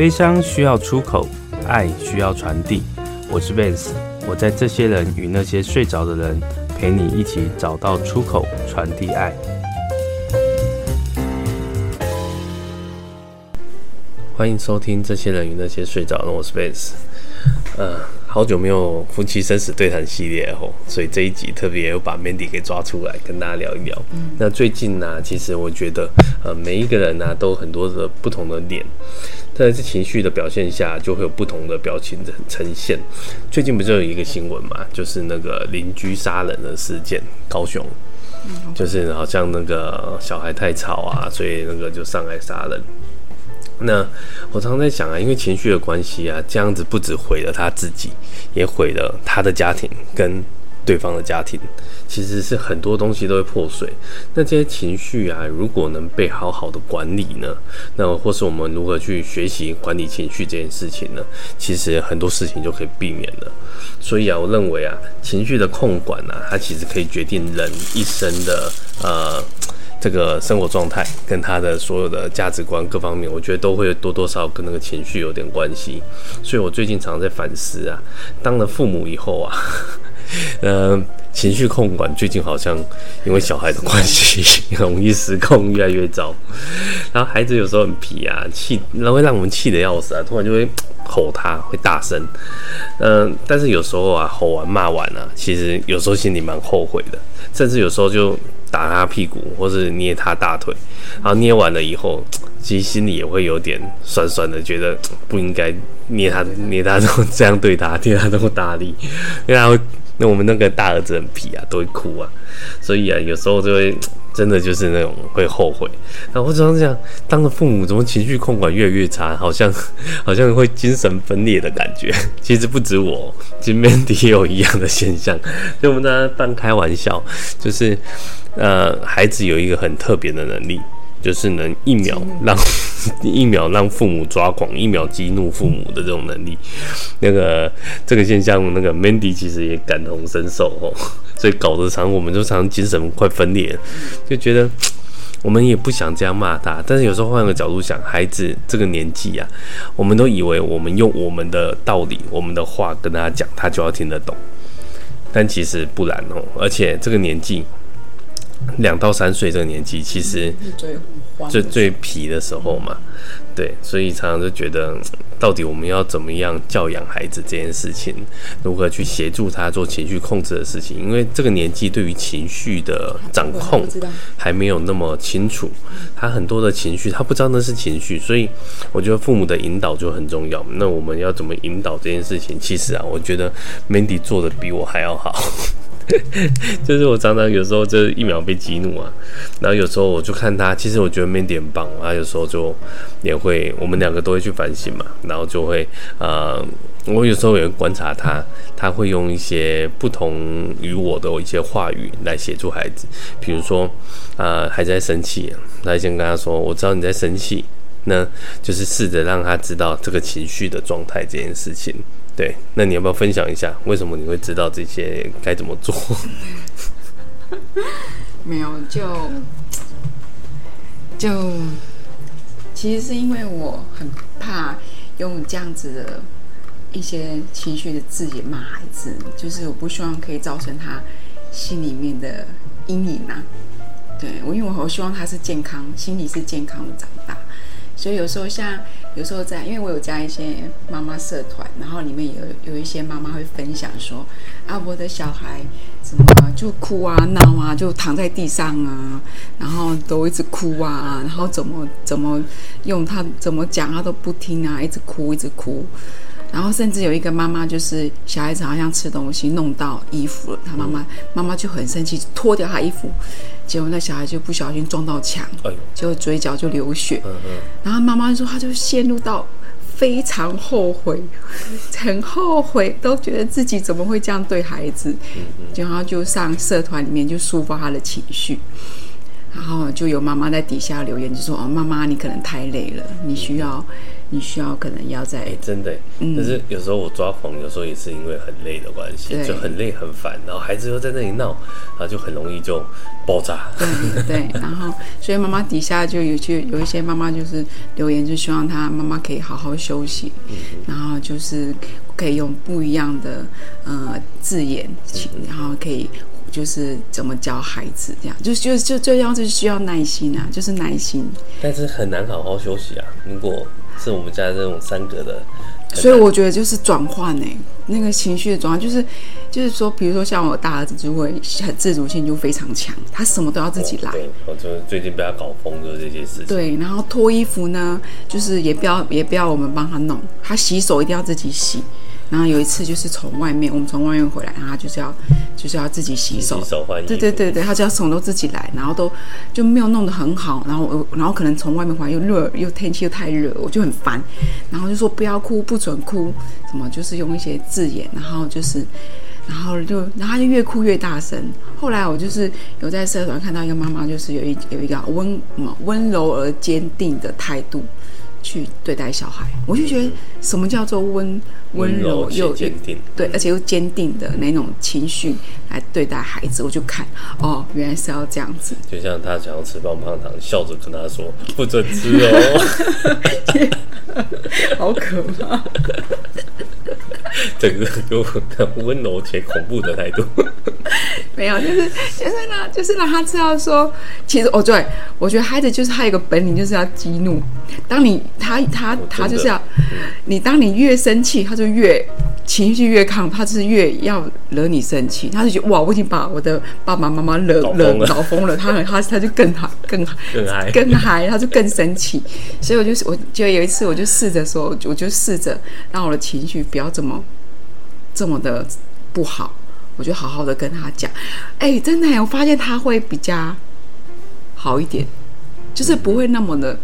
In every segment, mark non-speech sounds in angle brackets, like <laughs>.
悲伤需要出口，爱需要传递。我是 Vance，我在这些人与那些睡着的人，陪你一起找到出口，传递爱。欢迎收听《这些人与那些睡着的人》，我是 Vance。呃，好久没有夫妻生死对谈系列哦，所以这一集特别有把 Mandy 给抓出来跟大家聊一聊。嗯、那最近呢、啊，其实我觉得，呃，每一个人呢、啊，都有很多的不同的脸，在这情绪的表现下，就会有不同的表情呈现。最近不就有一个新闻嘛，就是那个邻居杀人的事件，高雄，就是好像那个小孩太吵啊，所以那个就上来杀人。那我常常在想啊，因为情绪的关系啊，这样子不止毁了他自己，也毁了他的家庭跟对方的家庭，其实是很多东西都会破碎。那这些情绪啊，如果能被好好的管理呢，那或是我们如何去学习管理情绪这件事情呢？其实很多事情就可以避免了。所以啊，我认为啊，情绪的控管啊，它其实可以决定人一生的呃。这个生活状态跟他的所有的价值观各方面，我觉得都会多多少少跟那个情绪有点关系。所以我最近常常在反思啊，当了父母以后啊，<laughs> 呃，情绪控管最近好像因为小孩的关系，容易失控，越来越糟。然后孩子有时候很皮啊，气，然后会让我们气得要死啊，突然就会吼他，会大声。嗯、但是有时候啊，吼完骂完啊，其实有时候心里蛮后悔的，甚至有时候就。打他屁股，或是捏他大腿，然后捏完了以后，<tsk> 其实心里也会有点酸酸的，觉得不应该捏他，捏他 <laughs> 这样对他，捏他这么大力，因为他会，那我们那个大儿子很皮啊，都会哭啊，所以啊，有时候就会真的就是那种会后悔。然后我常常想，当了父母，怎么情绪控管越来越差，好像 <laughs> 好像会精神分裂的感觉。其实不止我，其实 Mandy 也有一样的现象，所以我们大家半开玩笑，就是。呃，孩子有一个很特别的能力，就是能一秒让 <laughs> 一秒让父母抓狂，一秒激怒父母的这种能力。那个这个现象，那个 Mandy 其实也感同身受哦，<laughs> 所以搞得常我们就常常精神快分裂，就觉得 <tsk> 我们也不想这样骂他，但是有时候换个角度想，孩子这个年纪啊，我们都以为我们用我们的道理、我们的话跟他讲，他就要听得懂，但其实不然哦，而且这个年纪。两到三岁这个年纪，其实最最最皮的时候嘛，对，所以常常就觉得，到底我们要怎么样教养孩子这件事情，如何去协助他做情绪控制的事情？因为这个年纪对于情绪的掌控还没有那么清楚，他很多的情绪他不知道那是情绪，所以我觉得父母的引导就很重要。那我们要怎么引导这件事情？其实啊，我觉得 Mandy 做的比我还要好。<laughs> 就是我常常有时候就一秒被激怒啊，然后有时候我就看他，其实我觉得 Mandy 很棒，他有时候就也会，我们两个都会去反省嘛，然后就会，呃，我有时候也会观察他，他会用一些不同于我的一些话语来协助孩子，比如说，啊、呃，还在生气，他先跟他说，我知道你在生气，那就是试着让他知道这个情绪的状态这件事情。对，那你要不要分享一下，为什么你会知道这些该怎么做？<laughs> 没有，就就其实是因为我很怕用这样子的一些情绪的字眼骂孩子，就是我不希望可以造成他心里面的阴影啊。对，我因为我好希望他是健康，心理是健康的长大。所以有时候像有时候在，因为我有加一些妈妈社团，然后里面有有一些妈妈会分享说，啊，我的小孩怎么就哭啊闹啊，就躺在地上啊，然后都一直哭啊，然后怎么怎么用他怎么讲他都不听啊，一直哭一直哭。然后甚至有一个妈妈，就是小孩子好像吃东西弄到衣服了，他妈妈妈妈就很生气，脱掉他衣服，结果那小孩就不小心撞到墙，结果嘴角就流血。然后妈妈说，他就陷入到非常后悔，<laughs> 很后悔，都觉得自己怎么会这样对孩子，然后就上社团里面就抒发他的情绪，然后就有妈妈在底下留言，就说：“哦，妈妈，你可能太累了，你需要。”你需要可能要在、欸、真的、欸，嗯，可是有时候我抓狂，有时候也是因为很累的关系，就很累很烦，然后孩子又在那里闹，然后就很容易就爆炸。对对，<laughs> 然后所以妈妈底下就有去有一些妈妈就是留言，就希望她妈妈可以好好休息，嗯、然后就是可以用不一样的呃字眼，嗯、然后可以。就是怎么教孩子，这样就就就这样，就需要耐心啊，就是耐心。但是很难好好休息啊。如果是我们家这种三格的，所以我觉得就是转换呢，那个情绪的转换，就是就是说，比如说像我大儿子就会很自主性就非常强，他什么都要自己来。我就最近被他搞疯，就是这些事情。对，然后脱衣服呢，就是也不要也不要我们帮他弄，他洗手一定要自己洗。然后有一次就是从外面，我们从外面回来，然后他就是要就是要自己洗手，洗手换衣服。对对对对，他就要什么都自己来，然后都就没有弄得很好，然后然后可能从外面回来又热，又天气又太热，我就很烦，然后就说不要哭，不准哭，什么就是用一些字眼，然后就是，然后就然后他就越哭越大声。后来我就是有在社团看到一个妈妈，就是有一有一个温温柔而坚定的态度。去对待小孩，我就觉得什么叫做温温柔又坚定，对，而且又坚定的那种情绪来对待孩子，我就看哦，原来是要这样子。就像他想要吃棒棒糖，笑着跟他说不准吃哦，<laughs> 好可怕。<laughs> 整个就很温柔且恐怖的态度。没有，就是就是呢，就是让他知道说，其实哦，对，我觉得孩子就是他有一个本领，就是要激怒。当你他他他就是要你，当你越生气，他就越情绪越亢，他就是越要惹你生气。他就觉得哇，我已经把我的爸爸妈妈惹惹搞疯了，他他他就更好更更嗨更嗨，他就更生气。所以我就我就有一次，我就试着说，我就试着让我的情绪不要这么这么的不好。我就好好的跟他讲，哎、欸，真的，我发现他会比较好一点，就是不会那么的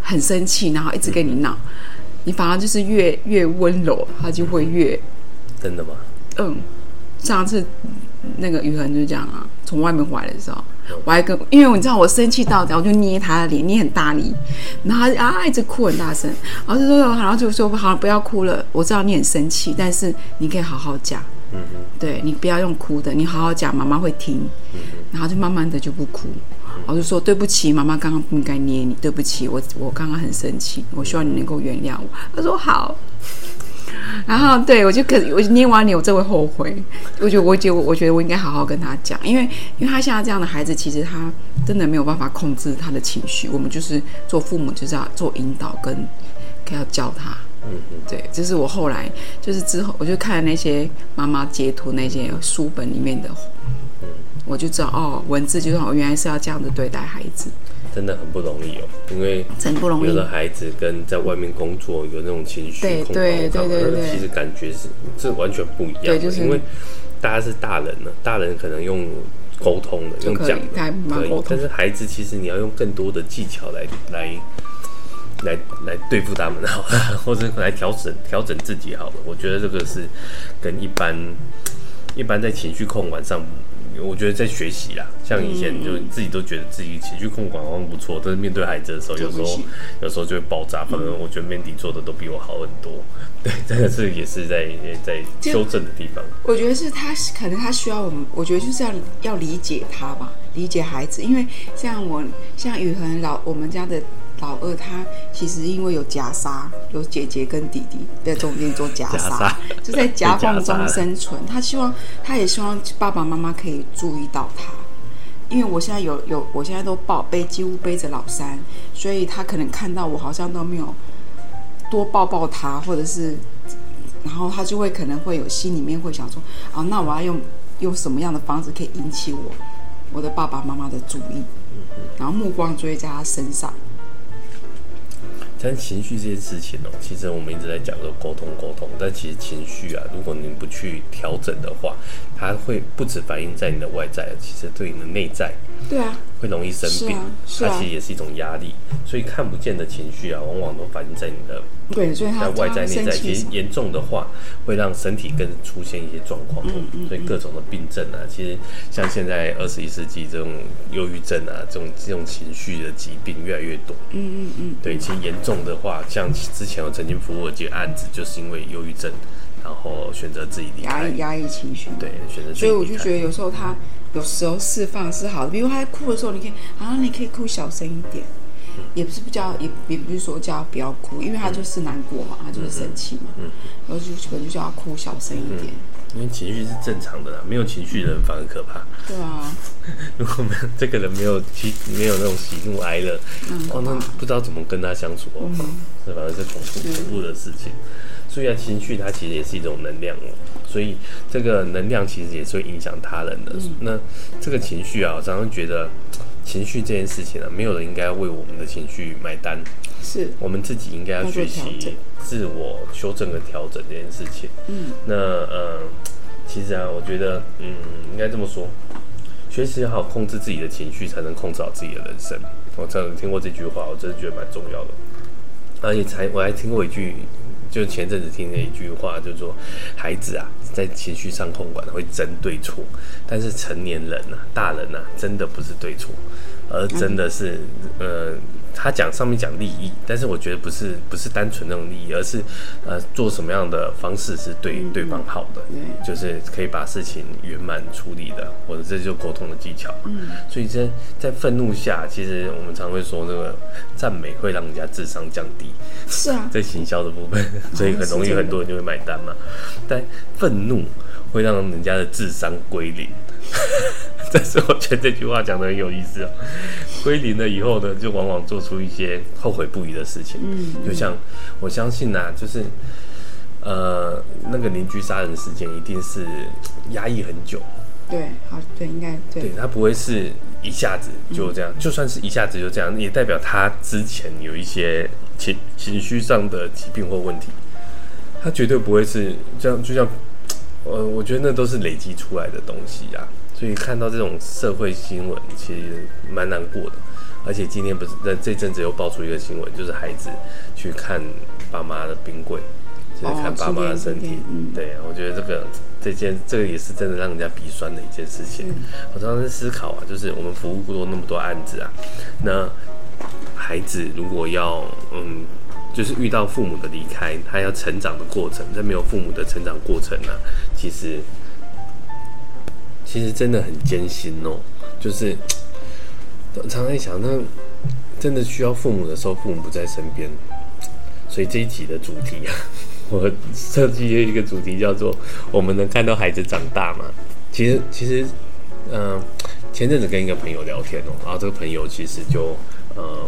很生气，然后一直跟你闹，你反而就是越越温柔，他就会越真的吗？嗯，上次那个雨恒就这样啊，从外面回来的时候，我还跟，因为你知道我生气到，然后我就捏他的脸，捏很大力，然后他啊一直哭很大声，然后就说，然后就说好，不要哭了，我知道你很生气，但是你可以好好讲。嗯，对，你不要用哭的，你好好讲，妈妈会听。嗯，然后就慢慢的就不哭，我就说对不起，妈妈刚刚不应该捏你，对不起，我我刚刚很生气，我希望你能够原谅我。他说好，然后对我就可我捏完你，我就会后悔。我觉得我觉得我觉得我应该好好跟他讲，因为因为他现在这样的孩子，其实他真的没有办法控制他的情绪。我们就是做父母就是要做引导跟，跟要教他。嗯嗯，对，就是我后来就是之后，我就看那些妈妈截图那些书本里面的，嗯，我就知道哦，文字就是我原来是要这样子对待孩子，真的很不容易哦，因为真不容易。有的孩子跟在外面工作有那种情绪对对对对对，其实感觉是这完全不一样，对，就是因为大家是大人了，大人可能用沟通的，用讲的可以，但是孩子其实你要用更多的技巧来来。来来对付他们好，<laughs> 或者来调整调整自己好了。我觉得这个是跟一般一般在情绪控管上，我觉得在学习啦。像以前就自己都觉得自己情绪控管好像不错，但是面对孩子的时候，有时候有时候就会爆炸。反正我觉得 Mandy 做的都比我好很多。对，这个是也是在在修正的地方。我觉得是他可能他需要我们，我觉得就是要要理解他吧，理解孩子。因为像我像雨恒老我们家的。老二他其实因为有夹杀，有姐姐跟弟弟在中间做夹杀，就在夹缝中生存。他希望，他也希望爸爸妈妈可以注意到他，因为我现在有有，我现在都抱背，几乎背着老三，所以他可能看到我好像都没有多抱抱他，或者是，然后他就会可能会有心里面会想说，啊，那我要用用什么样的方式可以引起我我的爸爸妈妈的注意，然后目光就会在他身上。但情绪这件事情哦，其实我们一直在讲说沟通沟通，但其实情绪啊，如果你不去调整的话，它会不止反映在你的外在，其实对你的内在，对啊，会容易生病，啊啊、它其实也是一种压力。所以看不见的情绪啊，往往都反映在你的对，所以它在外在内在，其实严重的话，会让身体更出现一些状况。嗯嗯，所以各种的病症啊，其实像现在二十一世纪这种忧郁症啊，这种这种情绪的疾病越来越多。嗯嗯嗯，对，其实严重的话，像之前我曾经服务的几个案子，就是因为忧郁症。然后选择自己离开，压抑压抑情绪，对，选择。所以我就觉得有时候他有时候释放是好的，比如他在哭的时候，你可以啊，你可以哭小声一点，嗯、也不是比较，也也不是说叫他不要哭，因为他就是难过嘛，嗯、他就是生气嘛，嗯，然后就可能就叫他哭小声一点、嗯，因为情绪是正常的啦，没有情绪的人反而可怕。对啊，<laughs> 如果没有这个人没有喜没有那种喜怒哀乐，嗯、哦，那不知道怎么跟他相处哦，嗯、这反而是恐怖恐怖的事情。所以啊，情绪它其实也是一种能量哦，所以这个能量其实也是会影响他人的。嗯、那这个情绪啊，我常常觉得情绪这件事情啊，没有人应该为我们的情绪买单，是我们自己应该要学习自我修正和调整这件事情。嗯，那呃，其实啊，我觉得嗯，应该这么说，学习好控制自己的情绪，才能控制好自己的人生。我曾经听过这句话，我真的觉得蛮重要的。而且才我还听过一句。就前阵子听了一句话，就说孩子啊，在情绪上控管会争对错，但是成年人呐、大人呐、真的不是对错，而真的是呃。他讲上面讲利益，但是我觉得不是不是单纯那种利益，而是呃做什么样的方式是对对方好的，嗯、就是可以把事情圆满处理的，或者这就沟通的技巧。嗯，所以在在愤怒下，其实我们常会说那个赞美会让人家智商降低。是啊，<laughs> 在行销的部分，所以很容易很多人就会买单嘛。但愤怒会让人家的智商归零。<laughs> 但是我觉得这句话讲的很有意思啊。归零了以后呢，就往往做出一些后悔不已的事情。嗯，就像我相信呐、啊，就是呃，那个邻居杀人事件一定是压抑很久。对，好，对，应该对。对，他不会是一下子就这样，嗯、就算是一下子就这样，也代表他之前有一些情情绪上的疾病或问题。他绝对不会是这样，就像呃，我觉得那都是累积出来的东西啊。所以看到这种社会新闻，其实蛮难过的。而且今天不是在这阵子又爆出一个新闻，就是孩子去看爸妈的冰柜，就是看爸妈的身体。哦、对，我觉得这个这件这个也是真的让人家鼻酸的一件事情。我常常在思考啊，就是我们服务过那么多案子啊，那孩子如果要嗯，就是遇到父母的离开，他要成长的过程，在没有父母的成长过程呢、啊，其实。其实真的很艰辛哦，就是 <tsk> 常常在想，那真的需要父母的时候，父母不在身边，<tsk> 所以这一集的主题啊，<laughs> 我设计了一个主题叫做“我们能看到孩子长大吗？”其实，其实，嗯、前阵子跟一个朋友聊天哦，然后这个朋友其实就，呃，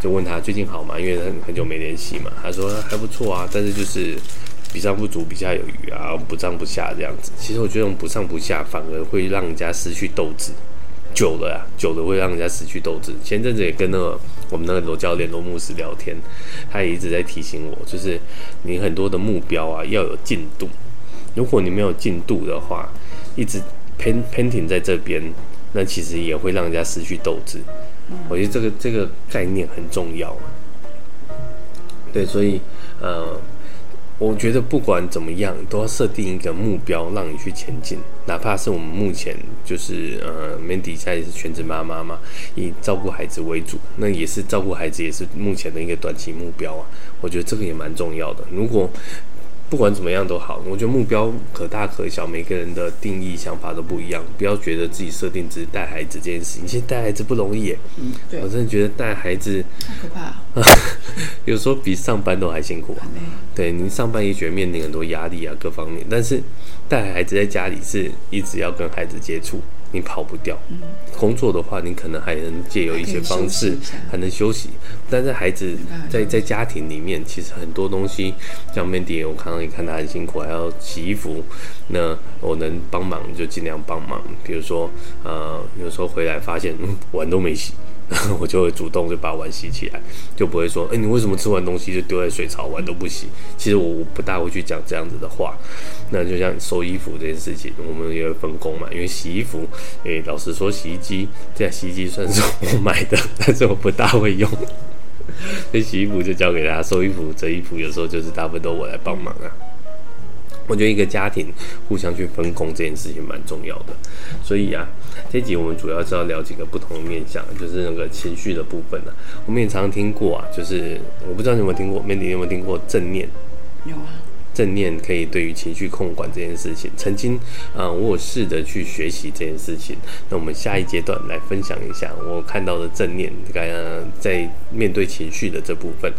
就问他最近好吗？因为很很久没联系嘛，他说还不错啊，但是就是。比上不足，比下有余啊，不上不下这样子。其实我觉得，这种不上不下反而会让人家失去斗志。久了啊，久了会让人家失去斗志。前阵子也跟那个我们那个罗教练罗牧师聊天，他也一直在提醒我，就是你很多的目标啊要有进度。如果你没有进度的话，一直偏偏停在这边，那其实也会让人家失去斗志。我觉得这个这个概念很重要。对，所以呃。我觉得不管怎么样，都要设定一个目标，让你去前进。哪怕是我们目前就是呃名底下也是全职妈妈嘛，以照顾孩子为主，那也是照顾孩子，也是目前的一个短期目标啊。我觉得这个也蛮重要的。如果不管怎么样都好，我觉得目标可大可小，每个人的定义想法都不一样。不要觉得自己设定只是带孩子这件事情，其实带孩子不容易耶。嗯，对。我真的觉得带孩子太可怕了，<laughs> 有时候比上班都还辛苦啊。对，你上班也觉得面临很多压力啊，各方面。但是带孩子在家里是一直要跟孩子接触。你跑不掉，工作的话，你可能还能借由一些方式还能休息。但是孩子在在家庭里面，其实很多东西，像 Mandy，我刚刚也看他很辛苦，还要洗衣服，那我能帮忙就尽量帮忙。比如说，呃，有时候回来发现，嗯，碗都没洗。<laughs> 我就会主动就把碗洗起来，就不会说，哎，你为什么吃完东西就丢在水槽，碗都不洗？其实我我不大会去讲这样子的话。那就像收衣服这件事情，我们也会分工嘛，因为洗衣服，诶，老实说，洗衣机这洗衣机算是我买的，<laughs> 但是我不大会用，<laughs> 所以洗衣服就交给他，收衣服、折衣服，有时候就是大部分都我来帮忙啊。我觉得一个家庭互相去分工这件事情蛮重要的，所以啊，这集我们主要是要聊几个不同的面向，就是那个情绪的部分啊。我们也常常听过啊，就是我不知道你有没有听过，Mandy 有没有听过正念？有啊，正念可以对于情绪控管这件事情，曾经啊、呃，我有试着去学习这件事情。那我们下一阶段来分享一下我看到的正念，该在面对情绪的这部分，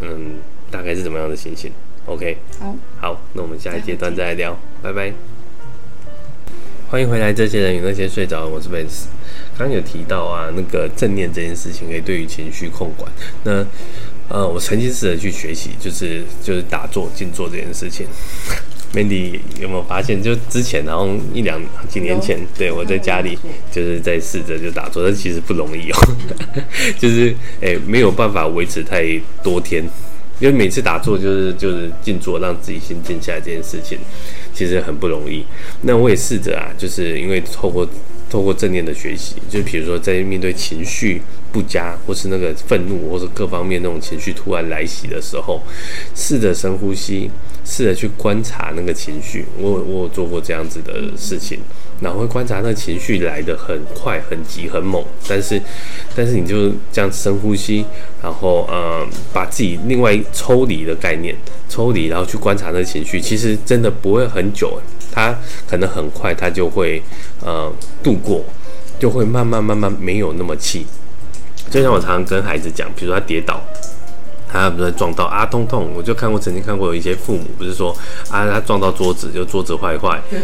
嗯，大概是怎么样的情形？OK，好，好，那我们下一阶段再来聊，拜拜。欢迎回来，这些人与那些睡着，我是 Vance。刚刚有提到啊，那个正念这件事情可以对于情绪控管。那呃，我曾经试着去学习，就是就是打坐、静坐这件事情。Mandy 有没有发现？就之前然后一两几年前，对我在家里就是在试着就打坐，但其实不容易哦，<laughs> 就是哎、欸、没有办法维持太多天。因为每次打坐就是就是静坐，让自己心静下来这件事情，其实很不容易。那我也试着啊，就是因为透过透过正念的学习，就比如说在面对情绪不佳，或是那个愤怒，或是各方面那种情绪突然来袭的时候，试着深呼吸，试着去观察那个情绪。我我有做过这样子的事情。然后会观察那情绪来得很快、很急、很猛，但是，但是你就这样深呼吸，然后呃，把自己另外抽离的概念抽离，然后去观察那情绪，其实真的不会很久，它可能很快，它就会呃度过，就会慢慢慢慢没有那么气。就像我常常跟孩子讲，比如说他跌倒。他不是撞到啊，痛痛！我就看过，曾经看过有一些父母不是说啊，他撞到桌子就桌子坏坏，对，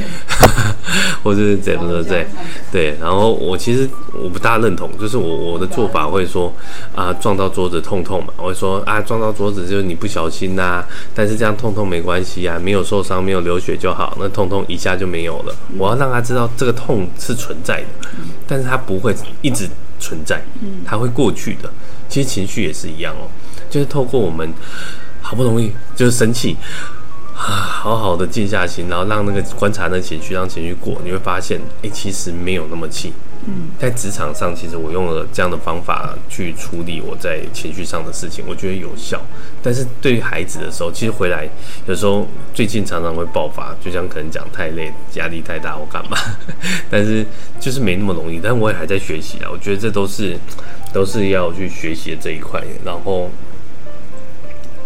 <laughs> 或者是怎么的对，对。然后我其实我不大认同，就是我我的做法会说啊，撞到桌子痛痛嘛，我会说啊，撞到桌子就是你不小心呐、啊，但是这样痛痛没关系啊，没有受伤，没有流血就好，那痛痛一下就没有了。我要让他知道这个痛是存在的，但是他不会一直存在，他会过去的。其实情绪也是一样哦。就是透过我们好不容易就是生气啊，好好的静下心，然后让那个观察那个情绪，让情绪过，你会发现，哎，其实没有那么气。嗯，在职场上，其实我用了这样的方法去处理我在情绪上的事情，我觉得有效。但是对于孩子的时候，其实回来有时候最近常常会爆发，就像可能讲太累、压力太大或干嘛，<laughs> 但是就是没那么容易。但我也还在学习啊，我觉得这都是都是要去学习的这一块，然后。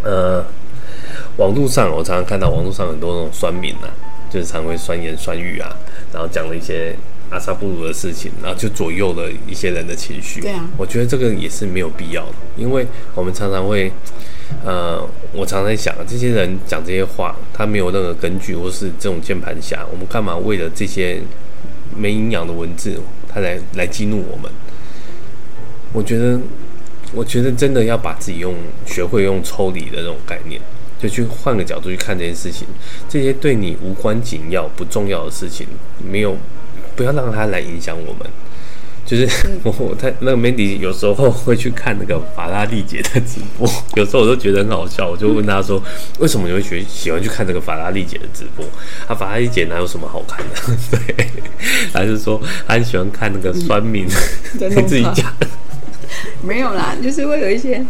呃，网络上我常常看到网络上很多那种酸民啊，就是常会酸言酸语啊，然后讲了一些阿萨布鲁的事情，然后就左右了一些人的情绪。对啊，我觉得这个也是没有必要的，因为我们常常会，呃，我常常在想，这些人讲这些话，他没有任何根据，或是这种键盘侠，我们干嘛为了这些没营养的文字，他来来激怒我们？我觉得。我觉得真的要把自己用学会用抽离的那种概念，就去换个角度去看这件事情。这些对你无关紧要、不重要的事情，没有不要让它来影响我们。就是 <laughs> 我我他那个 Mandy 有时候会去看那个法拉利姐的直播，有时候我都觉得很好笑。我就问他说：“为什么你会学喜欢去看这个法拉利姐的直播？啊，法拉利姐哪有什么好看的？”对，还是说他很喜欢看那个酸民 <laughs> 你自己讲。没有啦，就是会有一些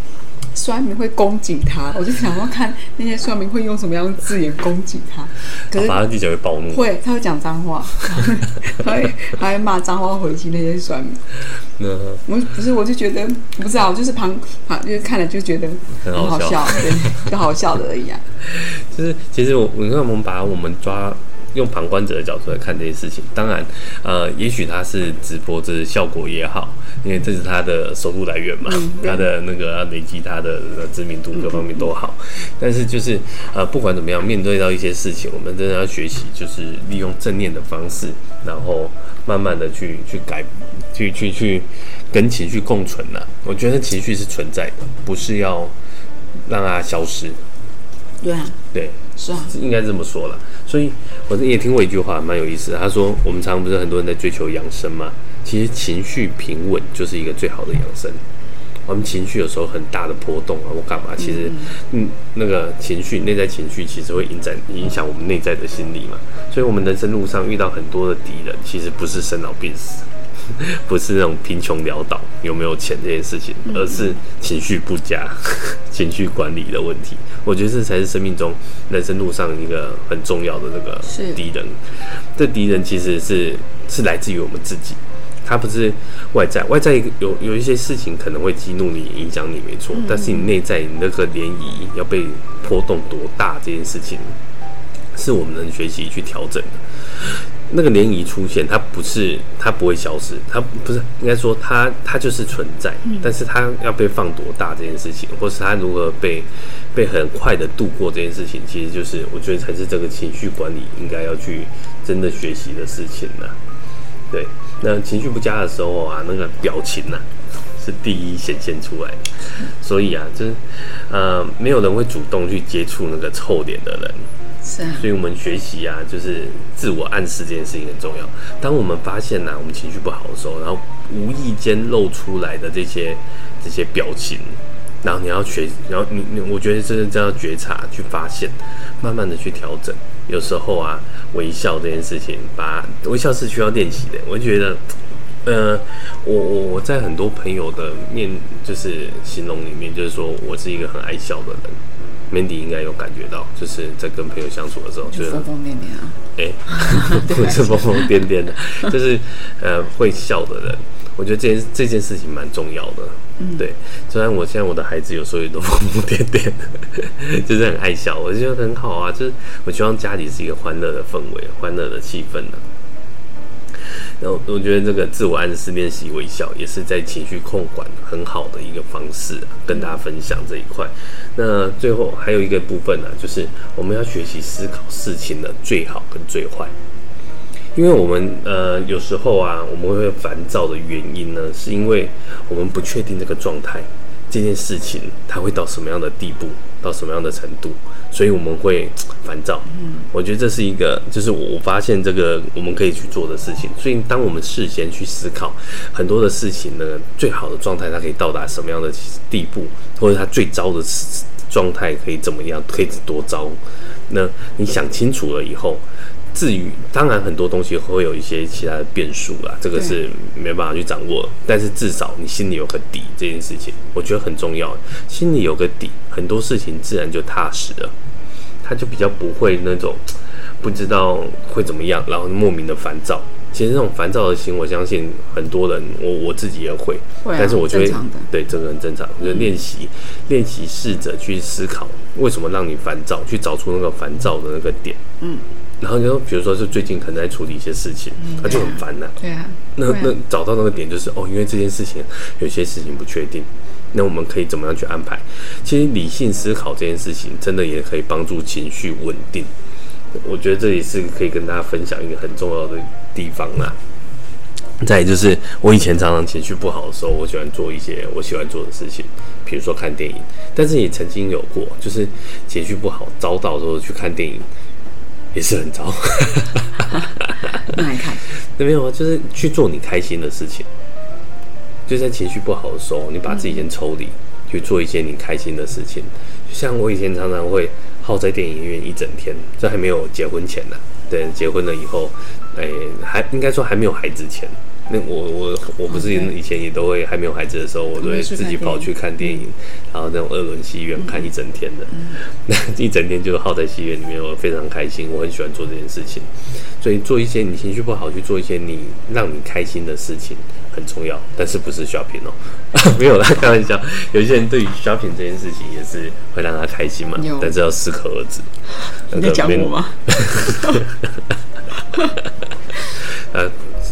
酸民会攻击他，我就想要看那些酸民会用什么样的字眼攻击他。可是，反正记者会暴怒，会，他会讲脏话，<laughs> 他会还会骂脏话回击那些酸民。那我不是，我就觉得不知道，就是旁旁就是看了就觉得很好笑，对，就好笑的而已啊。<laughs> 就是其实我，你看我们把我们抓。用旁观者的角度来看这些事情，当然，呃，也许他是直播，这是效果也好，因为这是他的收入来源嘛，嗯、他的那个要累积他的知名度各方面都好。但是就是，呃，不管怎么样，面对到一些事情，我们真的要学习，就是利用正念的方式，然后慢慢的去去改，去去去跟情绪共存了、啊。我觉得情绪是存在的，不是要让它消失。对啊，对，是啊，应该这么说了。所以，我也听过一句话，蛮有意思的。他说，我们常常不是很多人在追求养生嘛？其实情绪平稳就是一个最好的养生。我们情绪有时候很大的波动啊，我干嘛？其实，嗯，那个情绪，内在情绪其实会影响影响我们内在的心理嘛。所以，我们人生路上遇到很多的敌人，其实不是生老病死，<laughs> 不是那种贫穷潦倒、有没有钱这件事情，而是情绪不佳、<laughs> 情绪管理的问题。我觉得这才是生命中人生路上一个很重要的那个敌人。这敌人其实是是来自于我们自己。他不是外在，外在有有一些事情可能会激怒你、影响你，没错。但是你内在你那个涟漪要被波动多大，这件事情是我们能学习去调整的。那个涟漪出现，它不是它不会消失，它不是应该说它它就是存在，但是它要被放多大这件事情，或是它如何被被很快的度过这件事情，其实就是我觉得才是这个情绪管理应该要去真的学习的事情呢。对。那情绪不佳的时候啊，那个表情呐、啊，是第一显现出来的。所以啊，就是呃，没有人会主动去接触那个臭脸的人。是啊。所以我们学习啊，就是自我暗示这件事情很重要。当我们发现呐、我们情绪不好的时候，然后无意间露出来的这些这些表情，然后你要学，然后你你，我觉得这是这样觉察去发现，慢慢的去调整。有时候啊，微笑这件事情，把微笑是需要练习的。我就觉得，呃，我我我在很多朋友的面，就是形容里面，就是说我是一个很爱笑的人。Mandy 应该有感觉到，就是在跟朋友相处的时候，就是疯疯癫癫啊，哎、欸，<laughs> 不是疯疯癫癫的，就是呃会笑的人。我觉得这件这件事情蛮重要的。嗯，对，虽然我现在我的孩子有时候也都疯疯癫癫的，<laughs> 就是很爱笑，我觉得很好啊。就是我希望家里是一个欢乐的氛围，欢乐的气氛呢。然后我觉得这个自我暗示练习微笑，也是在情绪控管很好的一个方式，跟大家分享这一块。那最后还有一个部分呢，就是我们要学习思考事情的最好跟最坏。因为我们呃有时候啊，我们会烦躁的原因呢，是因为我们不确定这个状态，这件事情它会到什么样的地步，到什么样的程度，所以我们会烦躁。嗯，我觉得这是一个，就是我发现这个我们可以去做的事情。所以当我们事先去思考很多的事情呢，最好的状态它可以到达什么样的地步，或者它最糟的状态可以怎么样，可以多糟？那你想清楚了以后。至于当然很多东西会有一些其他的变数啦，这个是没办法去掌握。但是至少你心里有个底，这件事情我觉得很重要。心里有个底，很多事情自然就踏实了，他就比较不会那种不知道会怎么样，然后莫名的烦躁。其实这种烦躁的心，我相信很多人，我我自己也会。但是我觉得对这个很正常，就练习练习，试着去思考为什么让你烦躁，去找出那个烦躁的那个点。嗯。然后你说，比如说是最近可能在处理一些事情，他就很烦呐。对啊。那那找到那个点就是哦，因为这件事情有些事情不确定，那我们可以怎么样去安排？其实理性思考这件事情，真的也可以帮助情绪稳定。我觉得这也是可以跟大家分享一个很重要的地方啦。再就是，我以前常常情绪不好的时候，我喜欢做一些我喜欢做的事情，比如说看电影。但是也曾经有过，就是情绪不好遭到时候去看电影。也是很糟，<laughs> 那还看？那 <laughs> 没有啊，就是去做你开心的事情。就在情绪不好的时候，你把自己先抽离，去做一些你开心的事情。就像我以前常常会耗在电影院一整天，这还没有结婚前呢。对，结婚了以后，哎，还应该说还没有孩子前。那我我我不是以前也都会还没有孩子的时候，我都会自己跑去看电影，然后那种二轮戏院看一整天的，那 <laughs> 一整天就耗在戏院里面，我非常开心，我很喜欢做这件事情。所以做一些你情绪不好去做一些你让你开心的事情很重要，但是不是 shopping 哦？<laughs> 没有啦，开玩笑。有些人对于 shopping 这件事情也是会让他开心嘛，但是要适可而止。你在讲我吗？<laughs> 呃。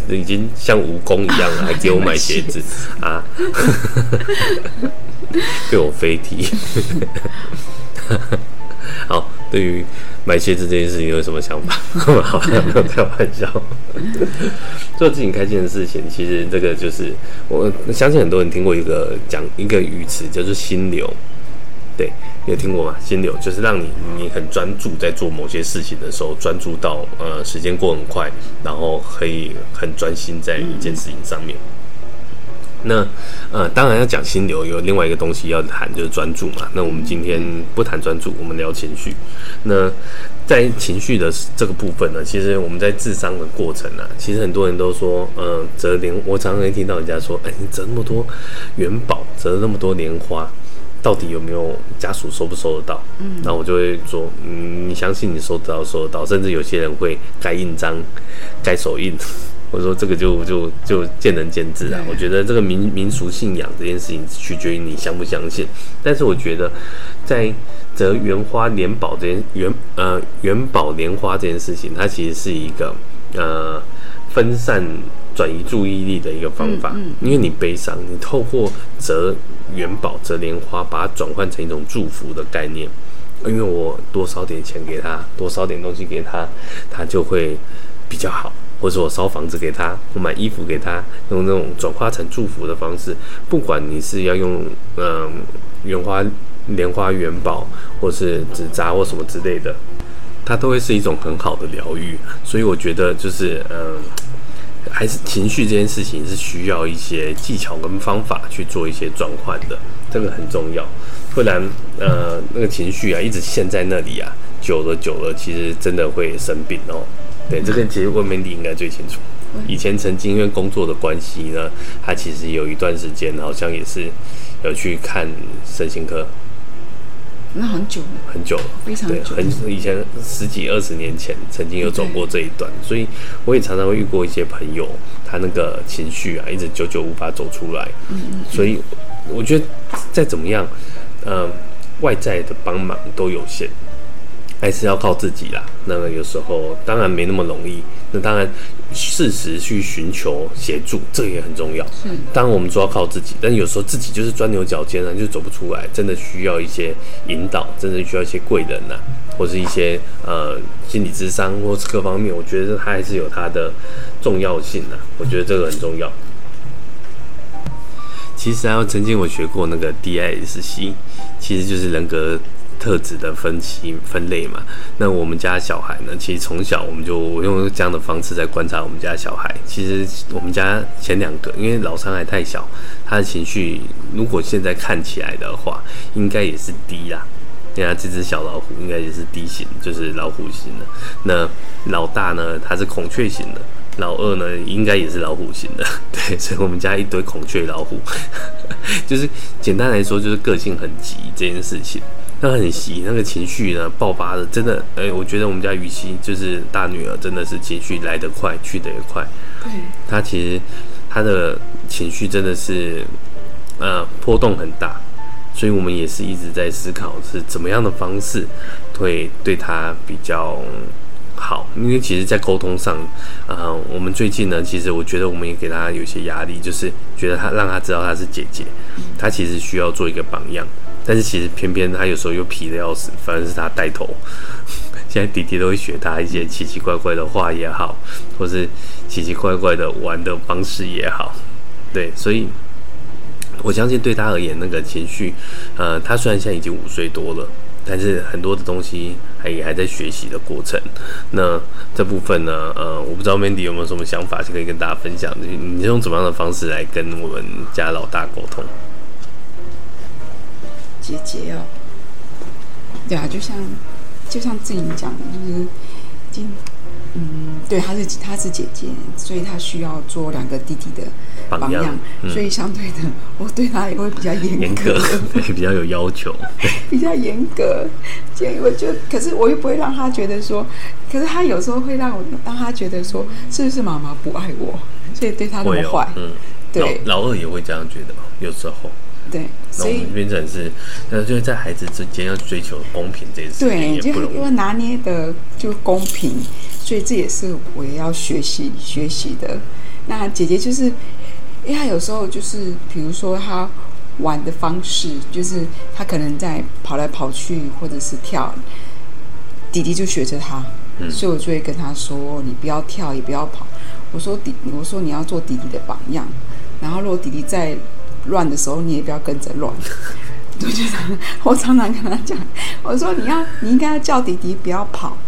已经像蜈蚣一样了，还给我买鞋子 <laughs> 啊！被我飞踢。好，对于买鞋子这件事情有什么想法？<laughs> 好，没有开玩笑。做自己开心的事情，其实这个就是我相信很多人听过一个讲一个语词，叫做心流。对，有听过吗？心流就是让你你很专注在做某些事情的时候，专注到呃时间过很快，然后可以很专心在一件事情上面。那呃，当然要讲心流，有另外一个东西要谈，就是专注嘛。那我们今天不谈专注，我们聊情绪。那在情绪的这个部分呢，其实我们在智商的过程啊，其实很多人都说，呃，折莲，我常常会听到人家说，哎，你折那么多元宝，折那么多莲花，到底有没有家属收不收得到？嗯，那我就会说，嗯，你相信你收得到，收得到，甚至有些人会盖印章，盖手印。我说这个就就就见仁见智啊。我觉得这个民民俗信仰这件事情取决于你相不相信。但是我觉得，在折元花莲宝这件元呃元宝莲花这件事情，它其实是一个呃分散转移注意力的一个方法。因为你悲伤，你透过折元宝折莲花，把它转换成一种祝福的概念。因为我多烧点钱给他，多烧点东西给他，他就会比较好。或者我烧房子给他，我买衣服给他，用那种转化成祝福的方式。不管你是要用嗯元花、莲花、元宝，或是纸扎或什么之类的，它都会是一种很好的疗愈。所以我觉得就是嗯，还是情绪这件事情是需要一些技巧跟方法去做一些转换的，这个很重要。不然呃那个情绪啊一直陷在那里啊，久了久了，其实真的会生病哦。对，这个其实问 Mandy 应该最清楚。以前曾经因为工作的关系呢，他其实有一段时间好像也是有去看身心科。那很久了，很久了，非常久。对，很以前十几二十年前曾经有走过这一段，所以我也常常会遇过一些朋友，他那个情绪啊，一直久久无法走出来。嗯嗯。所以我觉得再怎么样，呃，外在的帮忙都有限。还是要靠自己啦。那么有时候当然没那么容易。那当然适时去寻求协助，这个也很重要。是。当然我们说要靠自己，但有时候自己就是钻牛角尖啊，就走不出来。真的需要一些引导，真的需要一些贵人呐、啊，或是一些呃心理智商，或是各方面。我觉得它还是有它的重要性的、啊。我觉得这个很重要。其实啊，曾经我学过那个 DISC，其实就是人格。特质的分析分类嘛，那我们家小孩呢？其实从小我们就用这样的方式在观察我们家小孩。其实我们家前两个，因为老三还太小，他的情绪如果现在看起来的话，应该也是低啦。你看这只小老虎应该也是低型，就是老虎型的。那老大呢，他是孔雀型的。老二呢，应该也是老虎型的。<laughs> 对，所以我们家一堆孔雀老虎，<laughs> 就是简单来说，就是个性很急这件事情。他很急，那个情绪呢爆发的，真的，哎、我觉得我们家雨熙就是大女儿，真的是情绪来得快，去得也快。对，她其实她的情绪真的是，呃，波动很大，所以我们也是一直在思考是怎么样的方式会对她比较好。因为其实，在沟通上，呃，我们最近呢，其实我觉得我们也给她有些压力，就是觉得她让她知道她是姐姐，她其实需要做一个榜样。但是其实偏偏他有时候又皮的要死，反正是他带头。<laughs> 现在弟弟都会学他一些奇奇怪怪的话也好，或是奇奇怪怪的玩的方式也好，对，所以我相信对他而言，那个情绪，呃，他虽然现在已经五岁多了，但是很多的东西还也还在学习的过程。那这部分呢，呃，我不知道 Mandy 有没有什么想法，是可以跟大家分享的。你你用怎么样的方式来跟我们家老大沟通？姐姐哦，对啊，就像就像自己讲的，就是今嗯，对，她是她是姐姐，所以她需要做两个弟弟的榜样，榜样嗯、所以相对的，我对她也会比较严格，对，比较有要求，<laughs> 比较严格。所以我就可是我又不会让她觉得说，可是她有时候会让我让她觉得说，是不是妈妈不爱我，所以对她那么坏？嗯，对，老，老二也会这样觉得，有时候。对，所以变成是，呃，就是在孩子之间要追求公平这件事，对，就因为拿捏的就公平，所以这也是我也要学习学习的。那姐姐就是，因为她有时候就是，比如说她玩的方式，就是她可能在跑来跑去或者是跳，弟弟就学着她，嗯，所以我就会跟她说：“你不要跳，也不要跑。”我说：“弟，我说你要做弟弟的榜样。”然后如果弟弟在。乱的时候你也不要跟着乱，<laughs> 我就常我常常跟他讲，我说你要你应该要叫弟弟不要跑，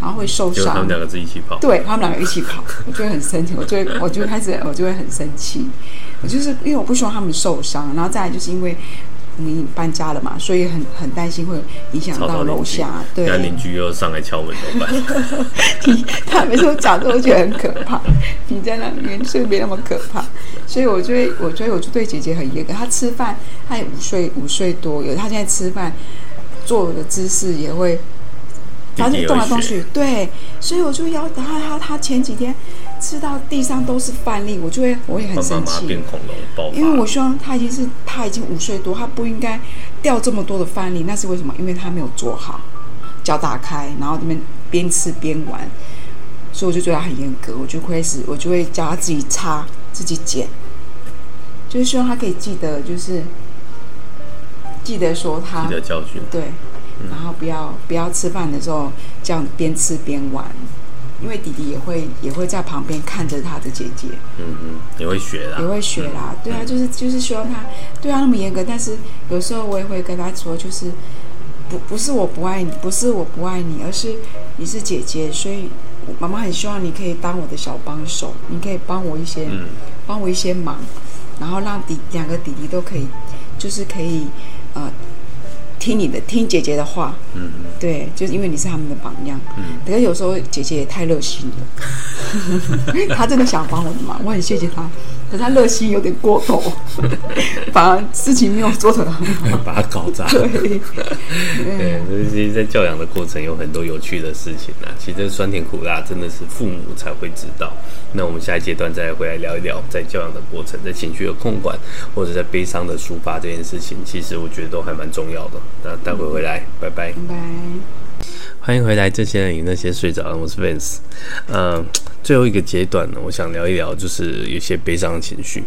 然后会受伤。他们两个自己一起跑。对，他们两个一起跑，我就会很生气，我就会我就开始我就会很生气，我就是因为我不希望他们受伤，然后再来就是因为。我们搬家了嘛，所以很很担心会影响到楼下。对，那邻居又上来敲门怎么办？<laughs> 他每次我讲，我觉得很可怕。<laughs> 你在那里面睡没那么可怕，所以我就会，我觉得我就对姐姐很严格。她吃饭，她也五岁五岁多，有她现在吃饭坐的姿势也会。他就动来动去，对，所以我就要他他他前几天吃到地上都是饭粒，我就会我也很生气，变恐龙爆发。因为我希望他已经是他已经五岁多，他不应该掉这么多的饭粒，那是为什么？因为他没有做好，脚打开，然后这边边吃边玩，所以我就对他很严格，我就开始我就会教他自己擦自己捡，就是希望他可以记得，就是记得说他记得教训，对。然后不要不要吃饭的时候这样边吃边玩，因为弟弟也会也会在旁边看着他的姐姐，嗯嗯，也会学啦，也会学啦，嗯、对啊，就是就是希望他对他那么严格，但是有时候我也会跟他说，就是不不是我不爱你，不是我不爱你，而是你是姐姐，所以妈妈很希望你可以当我的小帮手，你可以帮我一些，嗯、帮我一些忙，然后让弟两个弟弟都可以，就是可以呃。听你的，听姐姐的话。嗯，对，就是因为你是他们的榜样。嗯，可是有时候姐姐也太热心了，<laughs> 她真的想帮我的忙，我很谢谢她。可是她热心有点过头，<laughs> 反而事情没有做得很好，<laughs> 把他搞砸。对，对，所以其实在教养的过程有很多有趣的事情啊。其实酸甜苦辣真的是父母才会知道。那我们下一阶段再回来聊一聊，在教养的过程，在情绪的控管，或者在悲伤的抒发这件事情，其实我觉得都还蛮重要的。那待会回来，拜。拜拜。欢迎回来，这些人与那些睡着的，我是 Vince。嗯，最后一个阶段呢，我想聊一聊，就是有些悲伤的情绪，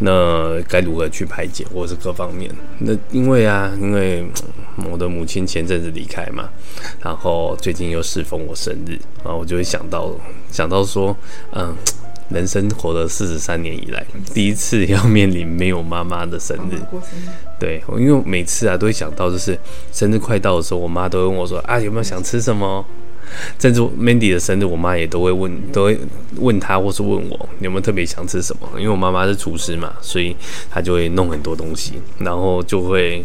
那该如何去排解，或是各方面。那因为啊，因为我的母亲前阵子离开嘛，然后最近又适逢我生日，然后我就会想到，想到说，嗯。人生活了四十三年以来，第一次要面临没有妈妈的生日。对，因为每次啊都会想到，就是生日快到的时候，我妈都会问我说：“啊，有没有想吃什么？”甚至 Mandy 的生日，我妈也都会问，都会问她，或是问我有没有特别想吃什么。因为我妈妈是厨师嘛，所以她就会弄很多东西，然后就会，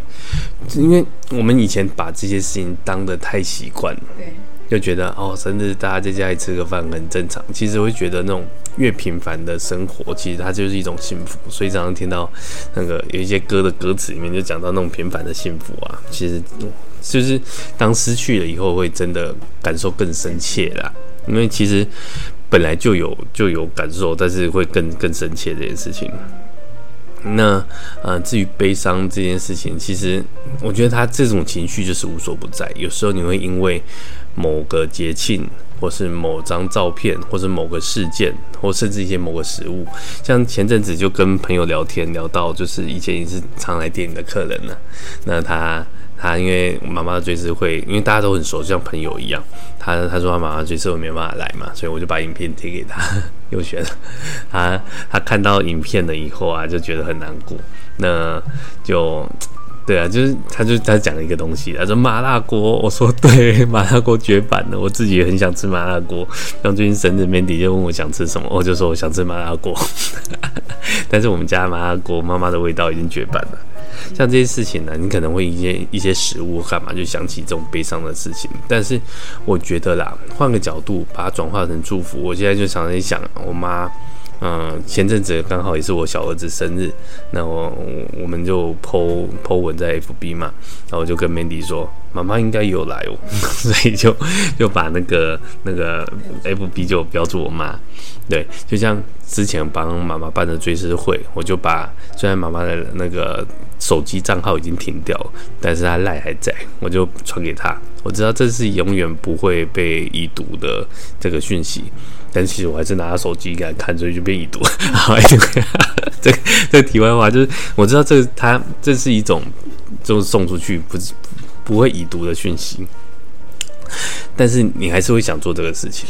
因为我们以前把这些事情当得太习惯了。对。就觉得哦，生日大家在家里吃个饭很正常。其实会觉得那种越平凡的生活，其实它就是一种幸福。所以常常听到那个有一些歌的歌词里面就讲到那种平凡的幸福啊，其实就是当失去了以后，会真的感受更深切啦。因为其实本来就有就有感受，但是会更更深切这件事情。那呃，至于悲伤这件事情，其实我觉得他这种情绪就是无所不在。有时候你会因为某个节庆，或是某张照片，或是某个事件，或甚至一些某个食物，像前阵子就跟朋友聊天，聊到就是以前也是常来店里的客人呢，那他。他因为妈妈的追思会，因为大家都很熟，像朋友一样。他他说他妈妈追思会没办法来嘛，所以我就把影片贴给他，<laughs> 又选了。他他看到影片了以后啊，就觉得很难过。那就对啊，就是他就他讲了一个东西，他说麻辣锅。我说对，<laughs> 麻辣锅绝版了，我自己也很想吃麻辣锅。像最近生日，Mandy 就问我想吃什么，我就说我想吃麻辣锅。<laughs> 但是我们家麻辣锅妈妈的味道已经绝版了。像这些事情呢，你可能会一些一些食物干嘛就想起这种悲伤的事情。但是我觉得啦，换个角度把它转化成祝福。我现在就常常想，我妈，嗯，前阵子刚好也是我小儿子生日，那我我们就 po po 文在 FB 嘛，然后我就跟 Mandy 说，妈妈应该有来哦，<laughs> 所以就就把那个那个 FB 就标注我妈。对，就像之前帮妈妈办的追思会，我就把虽然妈妈的那个手机账号已经停掉，但是她赖还在，我就传给她。我知道这是永远不会被已读的这个讯息，但其实我还是拿他手机给他看，所以就变已读。<laughs> 好，<laughs> 这个这个题外话就是，我知道这他这是一种就是送出去不是不会已读的讯息，但是你还是会想做这个事情。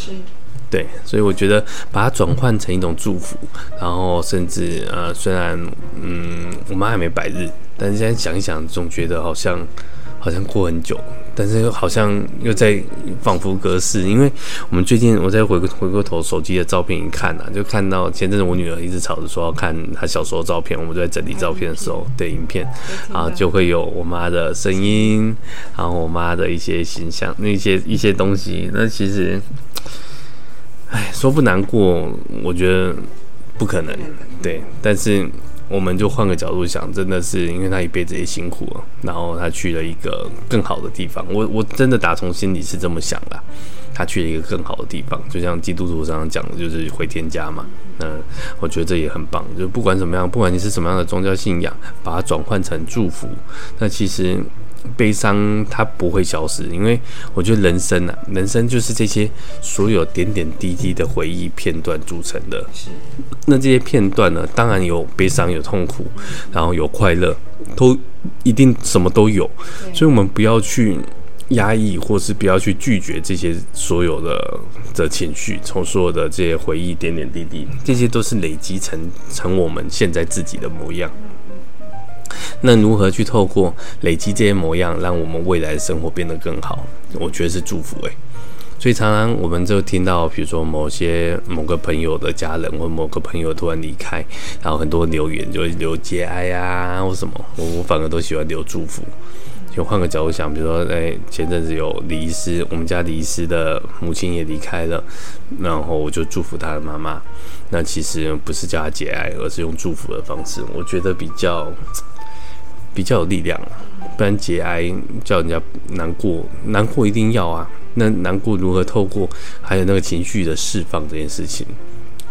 对，所以我觉得把它转换成一种祝福，然后甚至呃，虽然嗯，我妈还没百日，但是现在想一想，总觉得好像好像过很久。但是又好像又在仿佛隔世，因为我们最近我在回回过头手机的照片一看啊，就看到前阵子我女儿一直吵着说要看她小时候照片，我们就在整理照片的时候，对影片，然后就会有我妈的声音，然后我妈的一些形象，那些一些东西，那其实，哎，说不难过，我觉得不可能，对，但是。我们就换个角度想，真的是因为他一辈子也辛苦，然后他去了一个更好的地方。我我真的打从心里是这么想的，他去了一个更好的地方，就像基督徒常常讲的，就是回天家嘛。嗯，我觉得这也很棒。就不管怎么样，不管你是什么样的宗教信仰，把它转换成祝福，那其实。悲伤它不会消失，因为我觉得人生啊，人生就是这些所有点点滴滴的回忆片段组成的。是，那这些片段呢，当然有悲伤，有痛苦，然后有快乐，都一定什么都有。所以，我们不要去压抑，或是不要去拒绝这些所有的的情绪，从所有的这些回忆点点滴滴，这些都是累积成成我们现在自己的模样。那如何去透过累积这些模样，让我们未来的生活变得更好？我觉得是祝福诶。所以常常我们就听到，比如说某些某个朋友的家人或某个朋友突然离开，然后很多留言就会留节哀呀或什么，我我反而都喜欢留祝福。就换个角度想，比如说，哎，前阵子有李医师，我们家李医师的母亲也离开了，然后我就祝福他的妈妈。那其实不是叫他节哀，而是用祝福的方式，我觉得比较。比较有力量啊，不然节哀叫人家难过，难过一定要啊。那难过如何透过还有那个情绪的释放这件事情，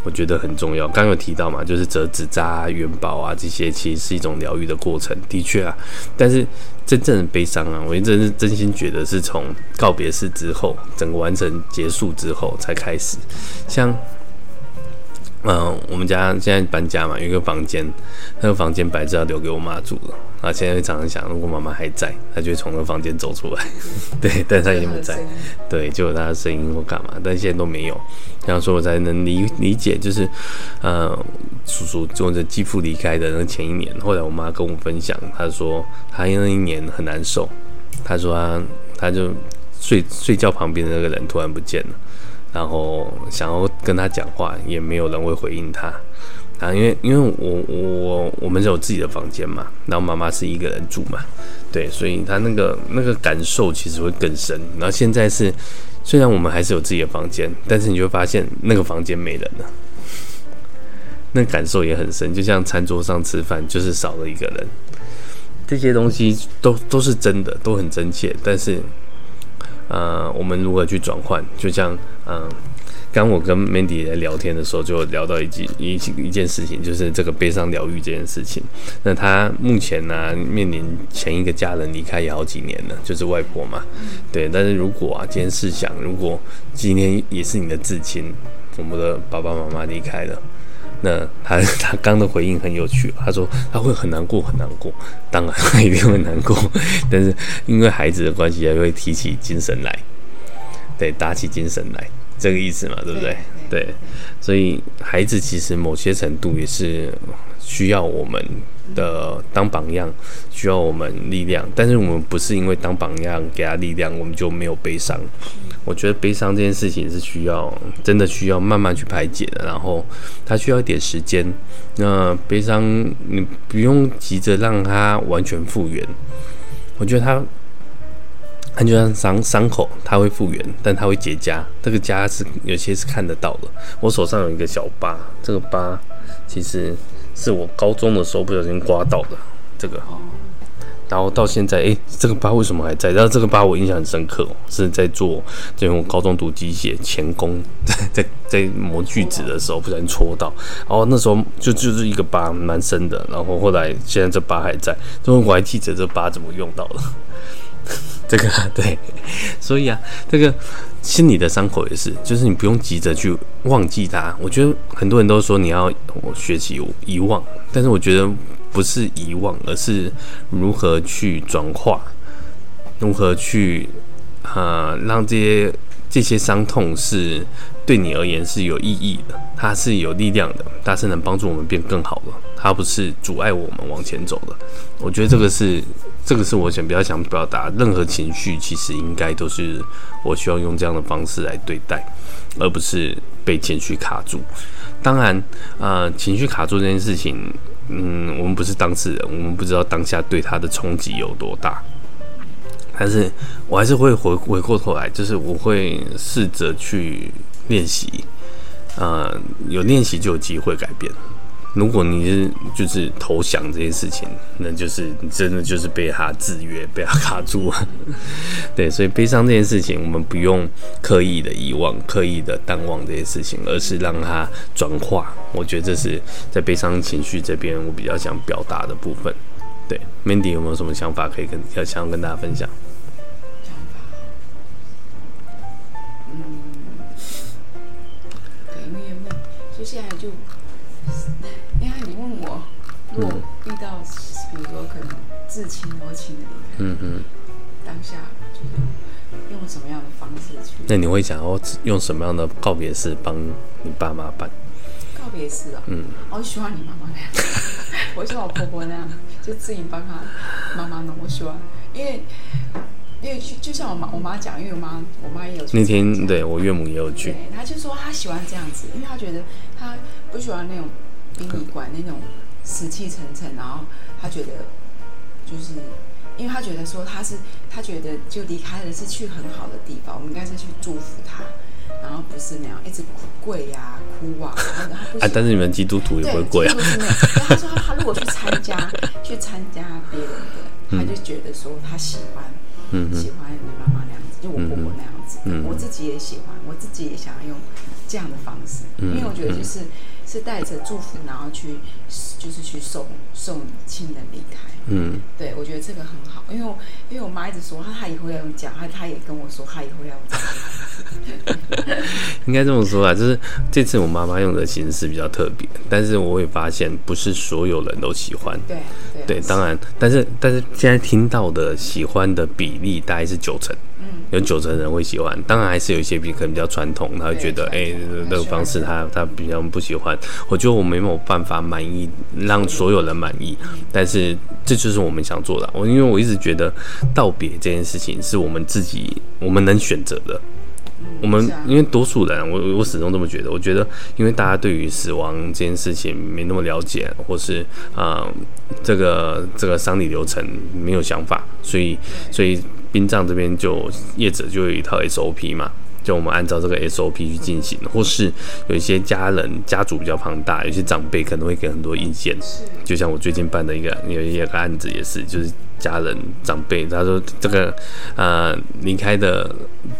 我觉得很重要。刚有提到嘛，就是折纸扎、元宝啊这些，其实是一种疗愈的过程，的确啊。但是真正的悲伤啊，我真是真心觉得是从告别式之后，整个完成结束之后才开始，像。嗯，我们家现在搬家嘛，有一个房间，那个房间本来是要留给我妈住了。啊，现在会常常想，如果妈妈还在，她就会从那个房间走出来。<laughs> 对，但她已经不在。对，就有她的声音或干嘛，但现在都没有。这样说，我才能理理解，就是，呃，叔叔就着继父离开的那前一年，后来我妈跟我分享，她说她那一年很难受。她说她，她就睡睡觉旁边的那个人突然不见了。然后想要跟他讲话，也没有人会回应他啊，因为因为我我我们有自己的房间嘛，然后妈妈是一个人住嘛，对，所以他那个那个感受其实会更深。然后现在是，虽然我们还是有自己的房间，但是你就会发现那个房间没人了，那感受也很深。就像餐桌上吃饭，就是少了一个人，这些东西都都是真的，都很真切，但是。呃，我们如何去转换？就像，嗯、呃，刚我跟 Mandy 在聊天的时候，就聊到一件一一件事情，就是这个悲伤疗愈这件事情。那他目前呢、面临前一个家人离开也好几年了，就是外婆嘛。对，但是如果啊，今天试想，如果今天也是你的至亲，我们的爸爸妈妈离开了。那他 <laughs> 他刚的回应很有趣，他说他会很难过很难过，当然他一定会难过，但是因为孩子的关系，还会提起精神来，对，打起精神来，这个意思嘛，对不对？对，对，所以孩子其实某些程度也是需要我们的当榜样，需要我们力量，但是我们不是因为当榜样给他力量，我们就没有悲伤。我觉得悲伤这件事情是需要，真的需要慢慢去排解的，然后他需要一点时间。那悲伤你不用急着让他完全复原，我觉得它，它就像伤伤口，它会复原，但它会结痂。这个痂是有些是看得到的。我手上有一个小疤，这个疤其实是我高中的时候不小心刮到的，这个。然后到现在，诶，这个疤为什么还在？然后这个疤我印象很深刻，是在做，就我高中读机械钳工，<laughs> 在在在磨锯子的时候不小心戳到，然后那时候就就是一个疤，蛮深的。然后后来现在这疤还在，最后我还记得这疤怎么用到了。这个对，所以啊，这个心里的伤口也是，就是你不用急着去忘记它。我觉得很多人都说你要学习遗忘，但是我觉得。不是遗忘，而是如何去转化，如何去啊、呃，让这些这些伤痛是对你而言是有意义的，它是有力量的，它是能帮助我们变更好的。它不是阻碍我们往前走的。我觉得这个是，这个是我想比较想表达，任何情绪其实应该都是我希望用这样的方式来对待，而不是被情绪卡住。当然，呃，情绪卡住这件事情，嗯，我们不是当事人，我们不知道当下对他的冲击有多大。但是我还是会回回过头来，就是我会试着去练习，呃，有练习就有机会改变。如果你是就是投降这件事情，那就是你真的就是被他制约，被他卡住了。<laughs> 对，所以悲伤这件事情，我们不用刻意的遗忘、刻意的淡忘这些事情，而是让它转化。我觉得这是在悲伤情绪这边，我比较想表达的部分。对，Mandy 有没有什么想法可以跟要想要跟大家分享？就现在就，因为你问我，如果遇到，比如说可能至亲或亲的离开，嗯嗯，当下就是用什么样的方式去？那你会想要用什么样的告别式帮你爸妈办？告别式啊，嗯，我喜欢你妈妈那样，<laughs> 我喜欢我婆婆那样，就自己帮她妈妈弄。我喜欢，因为。因为就就像我妈我妈讲，因为我妈我妈也有去那天，对我岳母也有去。对，她就说她喜欢这样子，因为她觉得她不喜欢那种殡仪馆那种死气沉沉，然后他觉得就是，因为他觉得说他是他觉得就离开了是去很好的地方，我们应该是去祝福他，然后不是那样一直跪呀哭啊。然后她不啊，但是你们基督徒也会跪啊。对，她说他如果去参加去参加别人的，他就觉得说他喜欢。嗯，喜欢你妈妈那样子，就我婆婆那样子，嗯，我自己也喜欢，我自己也想要用这样的方式，嗯，因为我觉得就是是带着祝福，然后去就是去送送亲人离开，嗯，对，我觉得这个很好，因为因为我妈一直说她她以后要用讲，她她也跟我说她以后要用讲，<laughs> 应该这么说啊，就是这次我妈妈用的形式比较特别，但是我会发现不是所有人都喜欢，对。对，当然，但是但是现在听到的喜欢的比例大概是九成，嗯，有九成人会喜欢，当然还是有一些比可能比较传统，他会觉得哎，那个方式他他比较不喜欢。我觉得我没有办法满意让所有人满意，但是这就是我们想做的。我因为我一直觉得道别这件事情是我们自己我们能选择的。我们因为多数人，我我始终这么觉得。我觉得，因为大家对于死亡这件事情没那么了解，或是啊、呃，这个这个丧礼流程没有想法，所以所以殡葬这边就业者就有一套 SOP 嘛，就我们按照这个 SOP 去进行，或是有一些家人家族比较庞大，有些长辈可能会给很多意见。就像我最近办的一个有一个案子也是，就是。家人长辈，他说这个呃离开的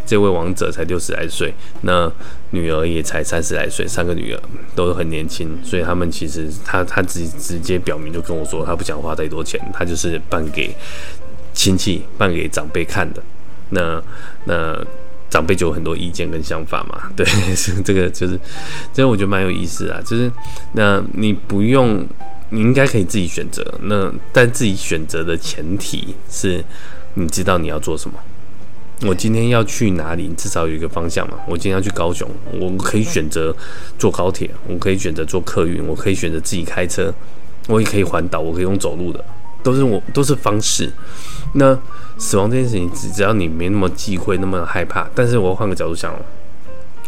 这位亡者才六十来岁，那女儿也才三十来岁，三个女儿都很年轻，所以他们其实他他直直接表明就跟我说，他不想花太多钱，他就是办给亲戚、办给长辈看的。那那长辈就有很多意见跟想法嘛，<laughs> 对，<laughs> 这个就是这个我觉得蛮有意思啊，就是那你不用。你应该可以自己选择，那但自己选择的前提是，你知道你要做什么。我今天要去哪里？至少有一个方向嘛。我今天要去高雄，我可以选择坐高铁，我可以选择坐客运，我可以选择自己开车，我也可以环岛，我可以用走路的，都是我都是方式。那死亡这件事情，只只要你没那么忌讳，那么害怕，但是我换个角度想。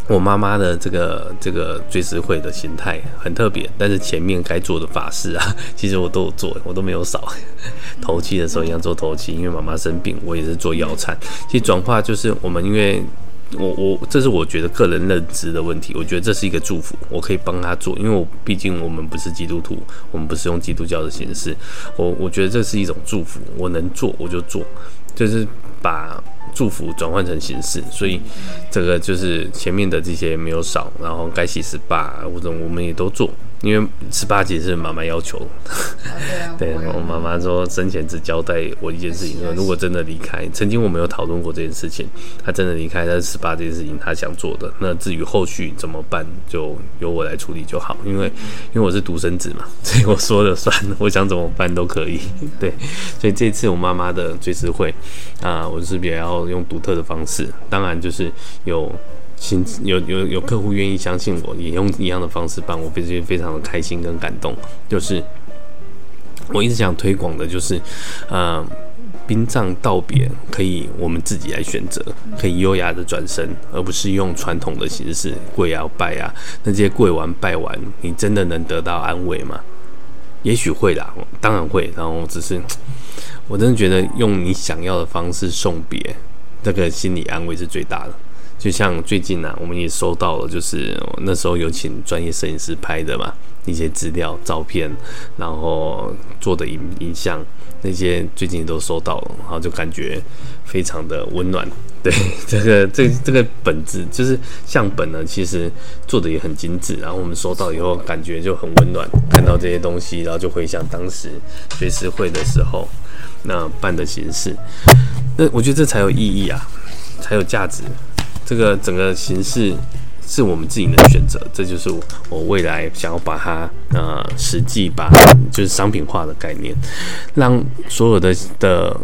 我妈妈的这个这个追思会的形态很特别，但是前面该做的法事啊，<laughs> 其实我都有做，我都没有少。<laughs> 头七的时候一样做头七，因为妈妈生病，我也是做药忏。其实转化就是我们，因为我我这是我觉得个人认知的问题，我觉得这是一个祝福，我可以帮他做，因为我毕竟我们不是基督徒，我们不是用基督教的形式，我我觉得这是一种祝福，我能做我就做，就是把。祝福转换成形式，所以这个就是前面的这些没有少，然后该洗十八或者我们也都做。因为十八节是妈妈要求，对，我妈妈说生前只交代我一件事情，说如果真的离开，曾经我们有讨论过这件事情，她真的离开，但是十八这件事情她想做的，那至于后续怎么办，就由我来处理就好，因为因为我是独生子嘛，<laughs> 所以我说了算，我想怎么办都可以，对，所以这次我妈妈的追思会啊，我是比较用独特的方式，当然就是有。新有有有客户愿意相信我，也用一样的方式办，我非常非常的开心跟感动。就是我一直想推广的就是，呃，殡葬道别可以我们自己来选择，可以优雅的转身，而不是用传统的形式跪啊拜啊。那这些跪完拜完，你真的能得到安慰吗？也许会啦，当然会。然后只是，我真的觉得用你想要的方式送别，这个心理安慰是最大的。就像最近呢、我们也收到了，就是那时候有请专业摄影师拍的嘛，一些资料、照片，然后做的影影像，那些最近都收到了，然后就感觉非常的温暖。<laughs> 对，这个这这个本子就是相本呢，其实做的也很精致，然后我们收到以后感觉就很温暖，看到这些东西，然后就回想当时学师会的时候那办的形式，那我觉得这才有意义啊，才有价值。这个整个形式是我们自己能选择，这就是我未来想要把它呃实际把就是商品化的概念，让所有的的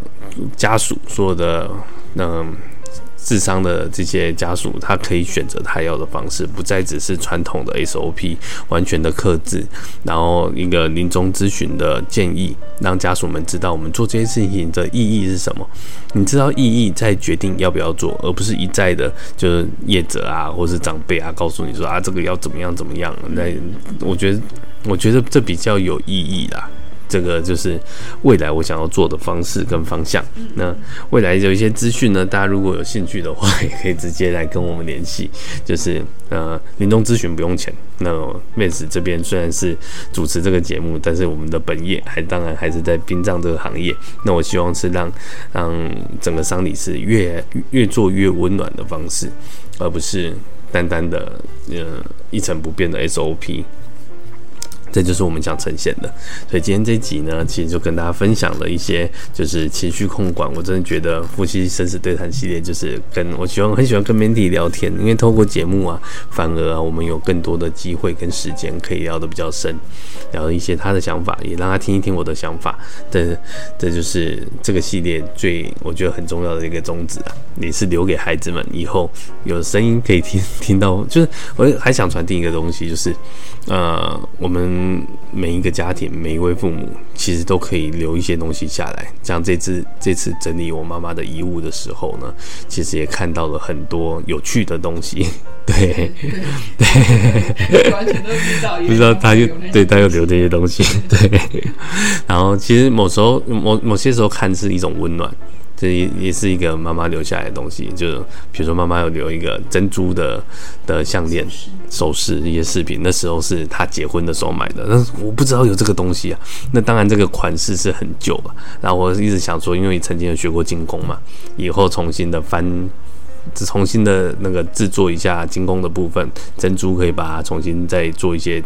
家属，所有的嗯。自伤的这些家属，他可以选择他要的方式，不再只是传统的 SOP，完全的克制，然后一个临终咨询的建议，让家属们知道我们做这些事情的意义是什么。你知道意义，再决定要不要做，而不是一再的，就是业者啊，或是长辈啊，告诉你说啊，这个要怎么样怎么样。那我觉得，我觉得这比较有意义啦。这个就是未来我想要做的方式跟方向。那未来有一些资讯呢，大家如果有兴趣的话，也可以直接来跟我们联系。就是呃，临终咨询不用钱。那 Vance 这边虽然是主持这个节目，但是我们的本业还当然还是在殡葬这个行业。那我希望是让让整个丧礼是越越做越温暖的方式，而不是单单的呃一成不变的 SOP。这就是我们想呈现的，所以今天这集呢，其实就跟大家分享了一些，就是情绪控管。我真的觉得夫妻生死对谈系列，就是跟我喜欢很喜欢跟 Mandy 聊天，因为透过节目啊，反而啊，我们有更多的机会跟时间可以聊得比较深，聊一些他的想法，也让他听一听我的想法。这这就是这个系列最我觉得很重要的一个宗旨啊，也是留给孩子们以后有声音可以听听到。就是我还想传递一个东西，就是呃，我们。嗯，每一个家庭，每一位父母，其实都可以留一些东西下来。像这次这次整理我妈妈的遗物的时候呢，其实也看到了很多有趣的东西。对 <laughs> 对，对完全都知道，不知道他又对他又留这些东西。对，然后其实某时候某某些时候看是一种温暖。这也也是一个妈妈留下来的东西，就比如说妈妈有留一个珍珠的的项链、首饰一些饰品，那时候是她结婚的时候买的，但是我不知道有这个东西啊。那当然这个款式是很旧了，然后我一直想说，因为曾经有学过金工嘛，以后重新的翻，重新的那个制作一下金工的部分，珍珠可以把它重新再做一些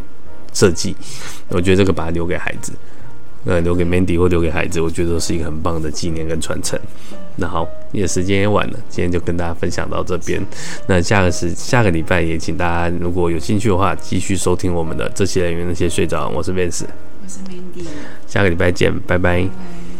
设计，我觉得这个把它留给孩子。呃，留给 Mandy 或留给孩子，我觉得都是一个很棒的纪念跟传承。那好，也时间也晚了，今天就跟大家分享到这边。那下个时下个礼拜也请大家如果有兴趣的话，继续收听我们的这些人员那些睡着。我是 Vince，我是 Mandy，下个礼拜见，拜拜。拜拜。